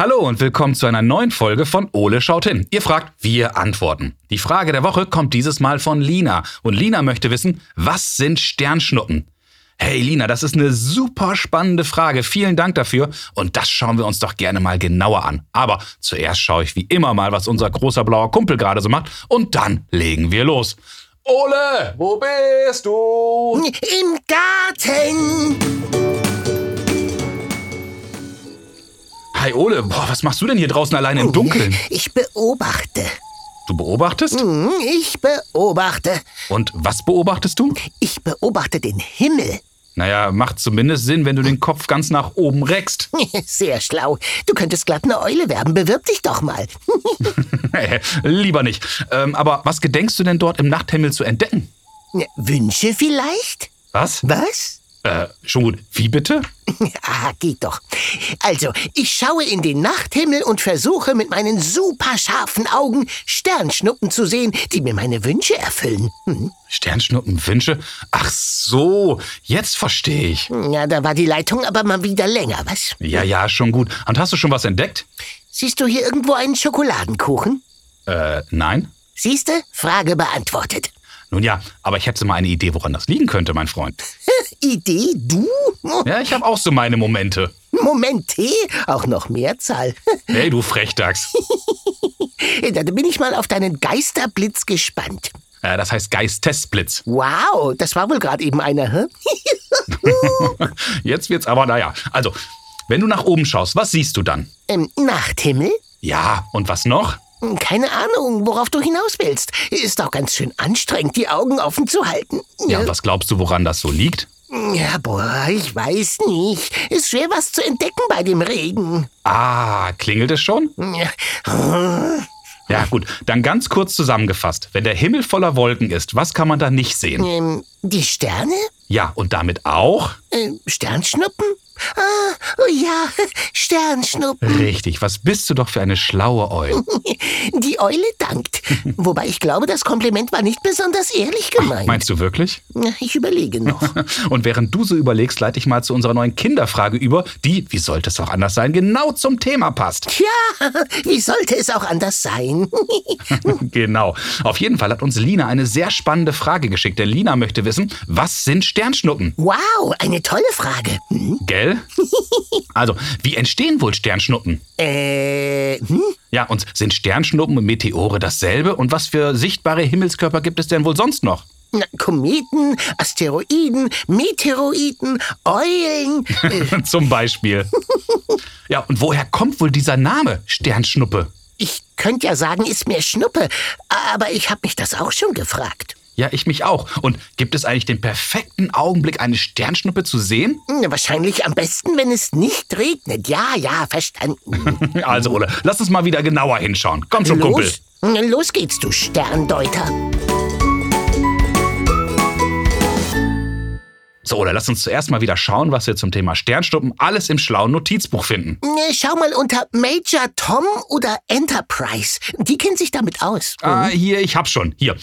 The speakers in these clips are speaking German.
Hallo und willkommen zu einer neuen Folge von Ole schaut hin. Ihr fragt, wir antworten. Die Frage der Woche kommt dieses Mal von Lina. Und Lina möchte wissen, was sind Sternschnuppen? Hey Lina, das ist eine super spannende Frage. Vielen Dank dafür. Und das schauen wir uns doch gerne mal genauer an. Aber zuerst schaue ich wie immer mal, was unser großer blauer Kumpel gerade so macht. Und dann legen wir los. Ole, wo bist du? Im Garten. Hi Ole, boah, was machst du denn hier draußen alleine im Dunkeln? Ich beobachte. Du beobachtest? Hm, Ich beobachte. Und was beobachtest du? Ich beobachte den Himmel. Naja, macht zumindest Sinn, wenn du den Kopf ganz nach oben reckst. Sehr schlau. Du könntest glatt eine Eule werden. Bewirb dich doch mal. Lieber nicht. Ähm, aber was gedenkst du denn dort im Nachthimmel zu entdecken? Wünsche vielleicht? Was? Was? Äh, schon gut. Wie bitte? Ah, geht doch. Also, ich schaue in den Nachthimmel und versuche mit meinen super scharfen Augen Sternschnuppen zu sehen, die mir meine Wünsche erfüllen. Hm? Sternschnuppen, Wünsche? Ach so, jetzt verstehe ich. Ja, da war die Leitung aber mal wieder länger, was? Ja, ja, schon gut. Und hast du schon was entdeckt? Siehst du hier irgendwo einen Schokoladenkuchen? Äh, nein? Siehste? Frage beantwortet. Nun ja, aber ich hätte mal eine Idee, woran das liegen könnte, mein Freund. Idee, du? Ja, ich habe auch so meine Momente. Moment, T, auch noch Mehrzahl. Hey, du Frechdachs. Da bin ich mal auf deinen Geisterblitz gespannt. Äh, das heißt Geistesblitz. Wow, das war wohl gerade eben einer, hä? Jetzt wird's aber, naja. Also, wenn du nach oben schaust, was siehst du dann? Ähm, Nachthimmel? Ja, und was noch? Hm, Keine Ahnung, worauf du hinaus willst. Ist auch ganz schön anstrengend, die Augen offen zu halten. Ja, und was glaubst du, woran das so liegt? Ja, boah, ich weiß nicht. Ist schwer, was zu entdecken bei dem Regen. Ah, klingelt es schon? Ja. Gut. Dann ganz kurz zusammengefasst. Wenn der Himmel voller Wolken ist, was kann man da nicht sehen? Ähm, die Sterne? Ja, und damit auch? Äh, Sternschnuppen? Ah, oh ja, Sternschnuppen. Richtig, was bist du doch für eine schlaue Eule. Die Eule dankt. Wobei ich glaube, das Kompliment war nicht besonders ehrlich gemeint. Meinst du wirklich? Ich überlege noch. Und während du so überlegst, leite ich mal zu unserer neuen Kinderfrage über, die, wie sollte es auch anders sein, genau zum Thema passt. Tja, wie sollte es auch anders sein? Genau. Auf jeden Fall hat uns Lina eine sehr spannende Frage geschickt, denn Lina möchte wissen, was sind Sternschnuppen? Wow, eine tolle Frage. Hm? Gell? Also, wie entstehen wohl Sternschnuppen? Äh, hm? Ja, und sind Sternschnuppen und Meteore dasselbe? Und was für sichtbare Himmelskörper gibt es denn wohl sonst noch? Na, Kometen, Asteroiden, Meteoroiden, Eulen. Äh, Zum Beispiel. Ja, und woher kommt wohl dieser Name Sternschnuppe? ich könnte ja sagen, ist mir Schnuppe, aber ich habe mich das auch schon gefragt. Ja, ich mich auch. Und gibt es eigentlich den perfekten Augenblick, eine Sternschnuppe zu sehen? Na, Wahrscheinlich am besten, wenn es nicht regnet. Ja, ja, verstanden. Also, Ole, lass uns mal wieder genauer hinschauen. Komm schon, Kumpel. Los, Na, los geht's, du Sterndeuter. So, Ole, lass uns zuerst mal wieder schauen, was wir zum Thema Sternschnuppen alles im schlauen Notizbuch finden. Schau mal unter Major Tom oder Enterprise. Die kennen sich damit aus. Ah, hier, ich hab's schon. Hier.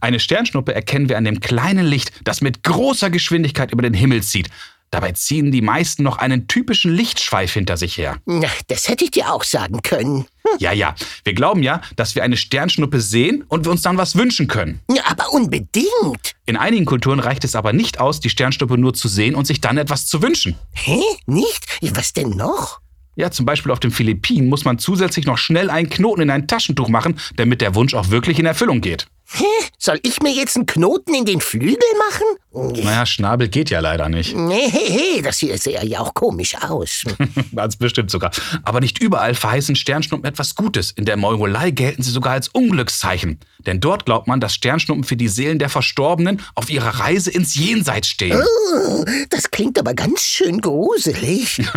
Eine Sternschnuppe erkennen wir an dem kleinen Licht, das mit großer Geschwindigkeit über den Himmel zieht. Dabei ziehen die meisten noch einen typischen Lichtschweif hinter sich her. Na, das hätte ich dir auch sagen können. Ja, ja. Wir glauben ja, dass wir eine Sternschnuppe sehen und wir uns dann was wünschen können. Ja, aber unbedingt. In einigen Kulturen reicht es aber nicht aus, die Sternschnuppe nur zu sehen und sich dann etwas zu wünschen. Hä? Nicht? Was denn noch? Ja, zum Beispiel auf den Philippinen muss man zusätzlich noch schnell einen Knoten in ein Taschentuch machen, damit der Wunsch auch wirklich in Erfüllung geht. Hä? Soll ich mir jetzt einen Knoten in den Flügel machen? Naja, Schnabel geht ja leider nicht. Nee, das hier sähe ja auch komisch aus. Ganz bestimmt sogar. Aber nicht überall verheißen Sternschnuppen etwas Gutes. In der Mongolei gelten sie sogar als Unglückszeichen. Denn dort glaubt man, dass Sternschnuppen für die Seelen der Verstorbenen auf ihrer Reise ins Jenseits stehen. Oh, das klingt aber ganz schön gruselig.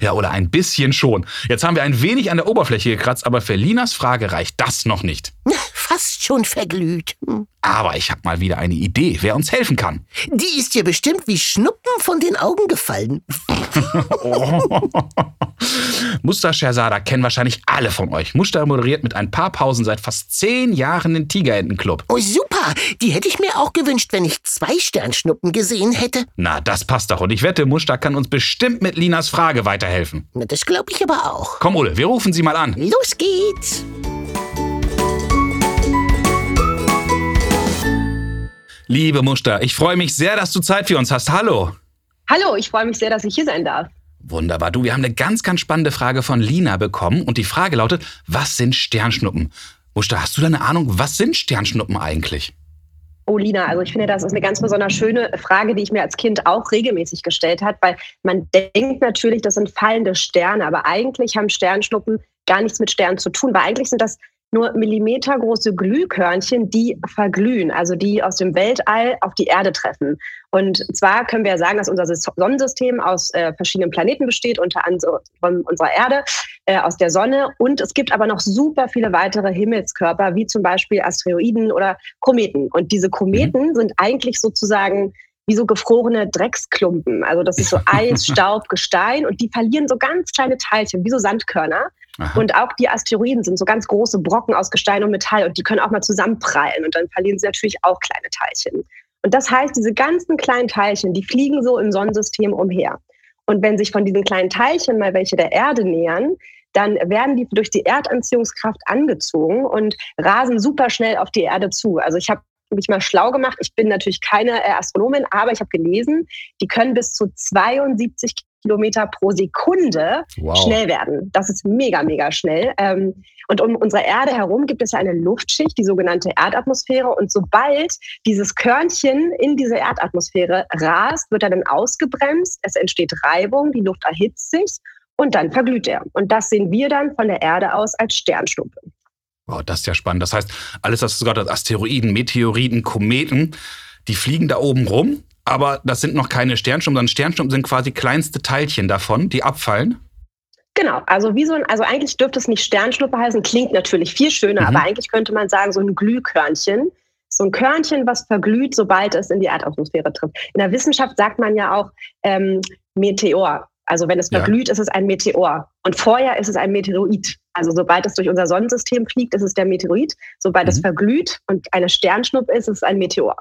Ja, oder ein bisschen schon. Jetzt haben wir ein wenig an der Oberfläche gekratzt, aber für Linas Frage reicht das noch nicht. Fast schon verglüht. Hm. Aber ich habe mal wieder eine Idee, wer uns helfen kann. Die ist dir bestimmt wie Schnuppen von den Augen gefallen. Muster Scherzada kennen wahrscheinlich alle von euch. Muster moderiert mit ein paar Pausen seit fast zehn Jahren den Tigerentenclub. Oh, super. Die hätte ich mir auch gewünscht, wenn ich zwei Sternschnuppen gesehen hätte. Na, das passt doch. Und ich wette, Muster kann uns bestimmt mit Linas Frage weiterhelfen. Na, das glaube ich aber auch. Komm, Ole, wir rufen sie mal an. Los geht's. Liebe Muster, ich freue mich sehr, dass du Zeit für uns hast. Hallo. Hallo, ich freue mich sehr, dass ich hier sein darf. Wunderbar. Du, wir haben eine ganz, ganz spannende Frage von Lina bekommen und die Frage lautet, was sind Sternschnuppen? Muster, hast du da eine Ahnung, was sind Sternschnuppen eigentlich? Oh, Lina, also ich finde, das ist eine ganz besonders schöne Frage, die ich mir als Kind auch regelmäßig gestellt habe, weil man denkt natürlich, das sind fallende Sterne, aber eigentlich haben Sternschnuppen gar nichts mit Sternen zu tun, weil eigentlich sind das nur millimetergroße Glühkörnchen, die verglühen, also die aus dem Weltall auf die Erde treffen. Und zwar können wir sagen, dass unser Sonnensystem aus äh, verschiedenen Planeten besteht, unter anderem unserer Erde, äh, aus der Sonne. Und es gibt aber noch super viele weitere Himmelskörper, wie zum Beispiel Asteroiden oder Kometen. Und diese Kometen mhm. sind eigentlich sozusagen wie so gefrorene Drecksklumpen. Also das ist so Eis, Staub, Gestein und die verlieren so ganz kleine Teilchen, wie so Sandkörner. Aha. Und auch die Asteroiden sind so ganz große Brocken aus Gestein und Metall und die können auch mal zusammenprallen und dann verlieren sie natürlich auch kleine Teilchen. Und das heißt, diese ganzen kleinen Teilchen, die fliegen so im Sonnensystem umher. Und wenn sich von diesen kleinen Teilchen mal welche der Erde nähern, dann werden die durch die Erdanziehungskraft angezogen und rasen super schnell auf die Erde zu. Also ich habe mich mal schlau gemacht. Ich bin natürlich keine äh, Astronomin, aber ich habe gelesen, die können bis zu 72 Kilometer pro Sekunde wow. schnell werden. Das ist mega, mega schnell. Ähm, und um unsere Erde herum gibt es ja eine Luftschicht, die sogenannte Erdatmosphäre. Und sobald dieses Körnchen in diese Erdatmosphäre rast, wird er dann ausgebremst. Es entsteht Reibung, die Luft erhitzt sich und dann verglüht er. Und das sehen wir dann von der Erde aus als Sternschnuppe. Wow, das ist ja spannend. Das heißt, alles, was du gesagt hast, Asteroiden, Meteoriten, Kometen, die fliegen da oben rum, aber das sind noch keine Sternschnuppen, sondern Sternschnuppen sind quasi kleinste Teilchen davon, die abfallen. Genau, also wie so ein, also eigentlich dürfte es nicht Sternschnuppe heißen, klingt natürlich viel schöner, mhm. aber eigentlich könnte man sagen, so ein Glühkörnchen. So ein Körnchen, was verglüht, sobald es in die Erdatmosphäre trifft. In der Wissenschaft sagt man ja auch ähm, Meteor. Also wenn es verglüht, ja. ist es ein Meteor. Und vorher ist es ein Meteoroid. Also sobald es durch unser Sonnensystem fliegt, ist es der Meteoroid. Sobald mhm. es verglüht und eine Sternschnuppe ist, ist es ein Meteor.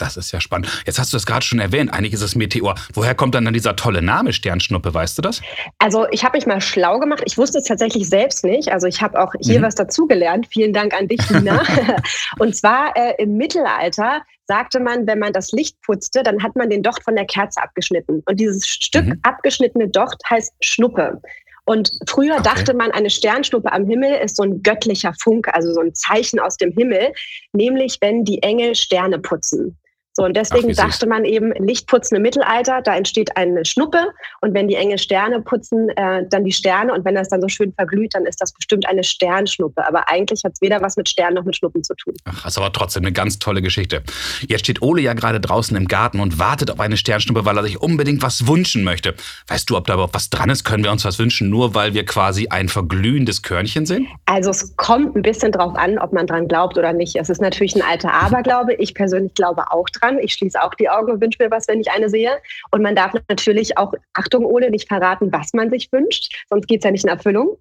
Das ist ja spannend. Jetzt hast du es gerade schon erwähnt, eigentlich ist es Meteor. Woher kommt dann, dann dieser tolle Name Sternschnuppe, weißt du das? Also ich habe mich mal schlau gemacht. Ich wusste es tatsächlich selbst nicht. Also ich habe auch hier mhm. was dazugelernt. Vielen Dank an dich, Nina. Und zwar äh, im Mittelalter sagte man, wenn man das Licht putzte, dann hat man den Docht von der Kerze abgeschnitten. Und dieses Stück mhm. abgeschnittene Docht heißt Schnuppe. Und früher okay. dachte man, eine Sternschnuppe am Himmel ist so ein göttlicher Funke, also so ein Zeichen aus dem Himmel, nämlich wenn die Engel Sterne putzen. So, und deswegen Ach, dachte man eben, Lichtputzen im Mittelalter, da entsteht eine Schnuppe und wenn die Engel Sterne putzen, äh, dann die Sterne und wenn das dann so schön verglüht, dann ist das bestimmt eine Sternschnuppe. Aber eigentlich hat es weder was mit Sternen noch mit Schnuppen zu tun. Ach, das ist aber trotzdem eine ganz tolle Geschichte. Jetzt steht Ole ja gerade draußen im Garten und wartet auf eine Sternschnuppe, weil er sich unbedingt was wünschen möchte. Weißt du, ob da überhaupt was dran ist? Können wir uns was wünschen, nur weil wir quasi ein verglühendes Körnchen sind? Also es kommt ein bisschen drauf an, ob man dran glaubt oder nicht. Es ist natürlich ein alter Aberglaube. Ich persönlich glaube auch dran dran. Ich schließe auch die Augen und wünsche mir was, wenn ich eine sehe. Und man darf natürlich auch, Achtung, Ole, nicht verraten, was man sich wünscht, sonst geht es ja nicht in Erfüllung.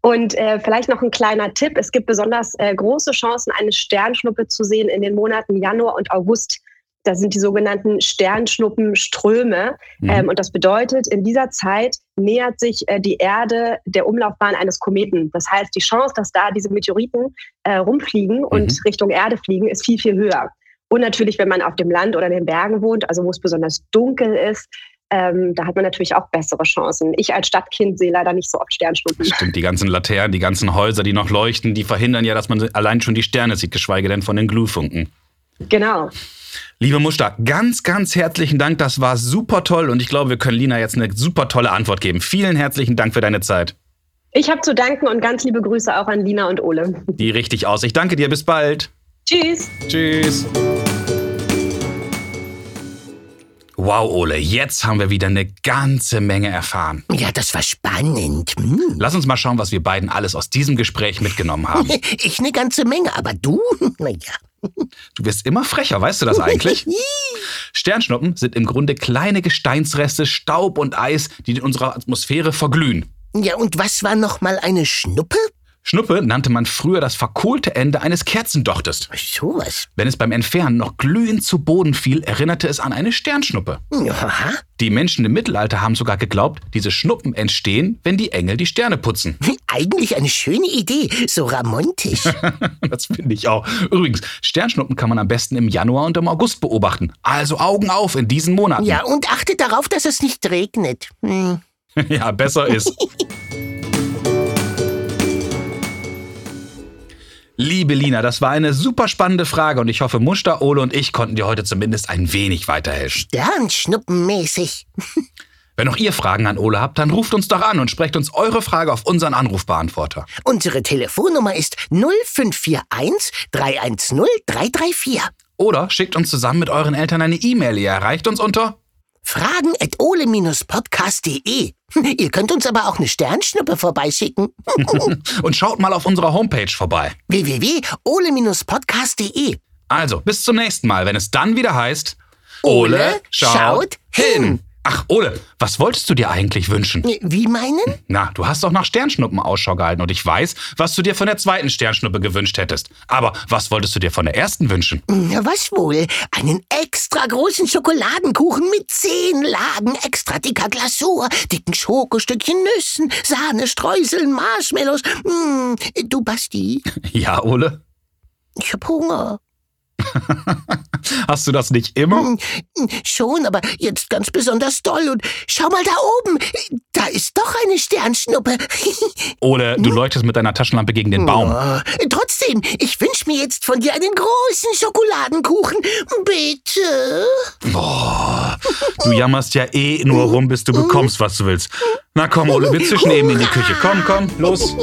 Und äh, vielleicht noch ein kleiner Tipp. Es gibt besonders äh, große Chancen, eine Sternschnuppe zu sehen in den Monaten Januar und August. Das sind die sogenannten Sternschnuppenströme. Mhm. Ähm, und das bedeutet, in dieser Zeit nähert sich äh, die Erde der Umlaufbahn eines Kometen. Das heißt, die Chance, dass da diese Meteoriten äh, rumfliegen und mhm. Richtung Erde fliegen, ist viel, viel höher. Und natürlich, wenn man auf dem Land oder in den Bergen wohnt, also wo es besonders dunkel ist, ähm, da hat man natürlich auch bessere Chancen. Ich als Stadtkind sehe leider nicht so oft Sternschnuppen. Stimmt, die ganzen Laternen, die ganzen Häuser, die noch leuchten, die verhindern ja, dass man allein schon die Sterne sieht, geschweige denn von den Glühfunken. Genau. Liebe Muster, ganz, ganz herzlichen Dank. Das war super toll und ich glaube, wir können Lina jetzt eine super tolle Antwort geben. Vielen herzlichen Dank für deine Zeit. Ich habe zu danken und ganz liebe Grüße auch an Lina und Ole. Die richtig aus. Ich danke dir. Bis bald. Tschüss. Tschüss. Wow, Ole, jetzt haben wir wieder eine ganze Menge erfahren. Ja, das war spannend. Hm. Lass uns mal schauen, was wir beiden alles aus diesem Gespräch mitgenommen haben. Ich eine ganze Menge, aber du? Naja. Du wirst immer frecher, weißt du das eigentlich? Sternschnuppen sind im Grunde kleine Gesteinsreste, Staub und Eis, die in unserer Atmosphäre verglühen. Ja, und was war noch mal eine Schnuppe? Schnuppe nannte man früher das verkohlte Ende eines Kerzendochtes. Sowas. Wenn es beim Entfernen noch glühend zu Boden fiel, erinnerte es an eine Sternschnuppe. Aha. Die Menschen im Mittelalter haben sogar geglaubt, diese Schnuppen entstehen, wenn die Engel die Sterne putzen. Eigentlich eine schöne Idee, so ramontisch. Das finde ich auch. Übrigens, Sternschnuppen kann man am besten im Januar und im August beobachten. Also Augen auf in diesen Monaten. ja, und achtet darauf, dass es nicht regnet. Hm. ja besser ist. Liebe Lina, das war eine super spannende Frage und ich hoffe, Muster, Ole und ich konnten dir heute zumindest ein wenig weiterhelfen. Sternschnuppenmäßig. Wenn auch ihr Fragen an Ole habt, dann ruft uns doch an und sprecht uns eure Frage auf unseren Anrufbeantworter. Unsere Telefonnummer ist 0541 310 334. Oder schickt uns zusammen mit euren Eltern eine E-Mail. Ihr erreicht uns unter Fragen at ole-podcast.de. Ihr könnt uns aber auch eine Sternschnuppe vorbeischicken. und schaut mal auf unserer Homepage vorbei. www.ole-podcast.de. Also, bis zum nächsten Mal, wenn es dann wieder heißt Ole schaut hin. Ach, Ole, was wolltest du dir eigentlich wünschen? Wie meinen? Na, du hast doch nach Sternschnuppen Ausschau gehalten und ich weiß, was du dir von der zweiten Sternschnuppe gewünscht hättest. Aber was wolltest du dir von der ersten wünschen? Na, was wohl? Einen extra großen Schokoladenkuchen mit zehn Lagen extra dicker Glasur, dicken Schokostückchen, Nüssen, Sahne, Streuseln, Marshmallows. Hm, du, Basti, Ja, Ole? ich hab Hunger. Hast du das nicht immer? Hm, Schon, aber jetzt ganz besonders doll. Und schau mal da oben. Da ist doch eine Sternschnuppe. Ole, du leuchtest mit deiner Taschenlampe gegen den Baum. Oh, trotzdem, ich wünsche mir jetzt von dir einen großen Schokoladenkuchen. Bitte. Du jammerst ja eh nur rum, bis du bekommst, was du willst. Na komm, Ole, wir zischen eben in die Küche. Komm, komm, los.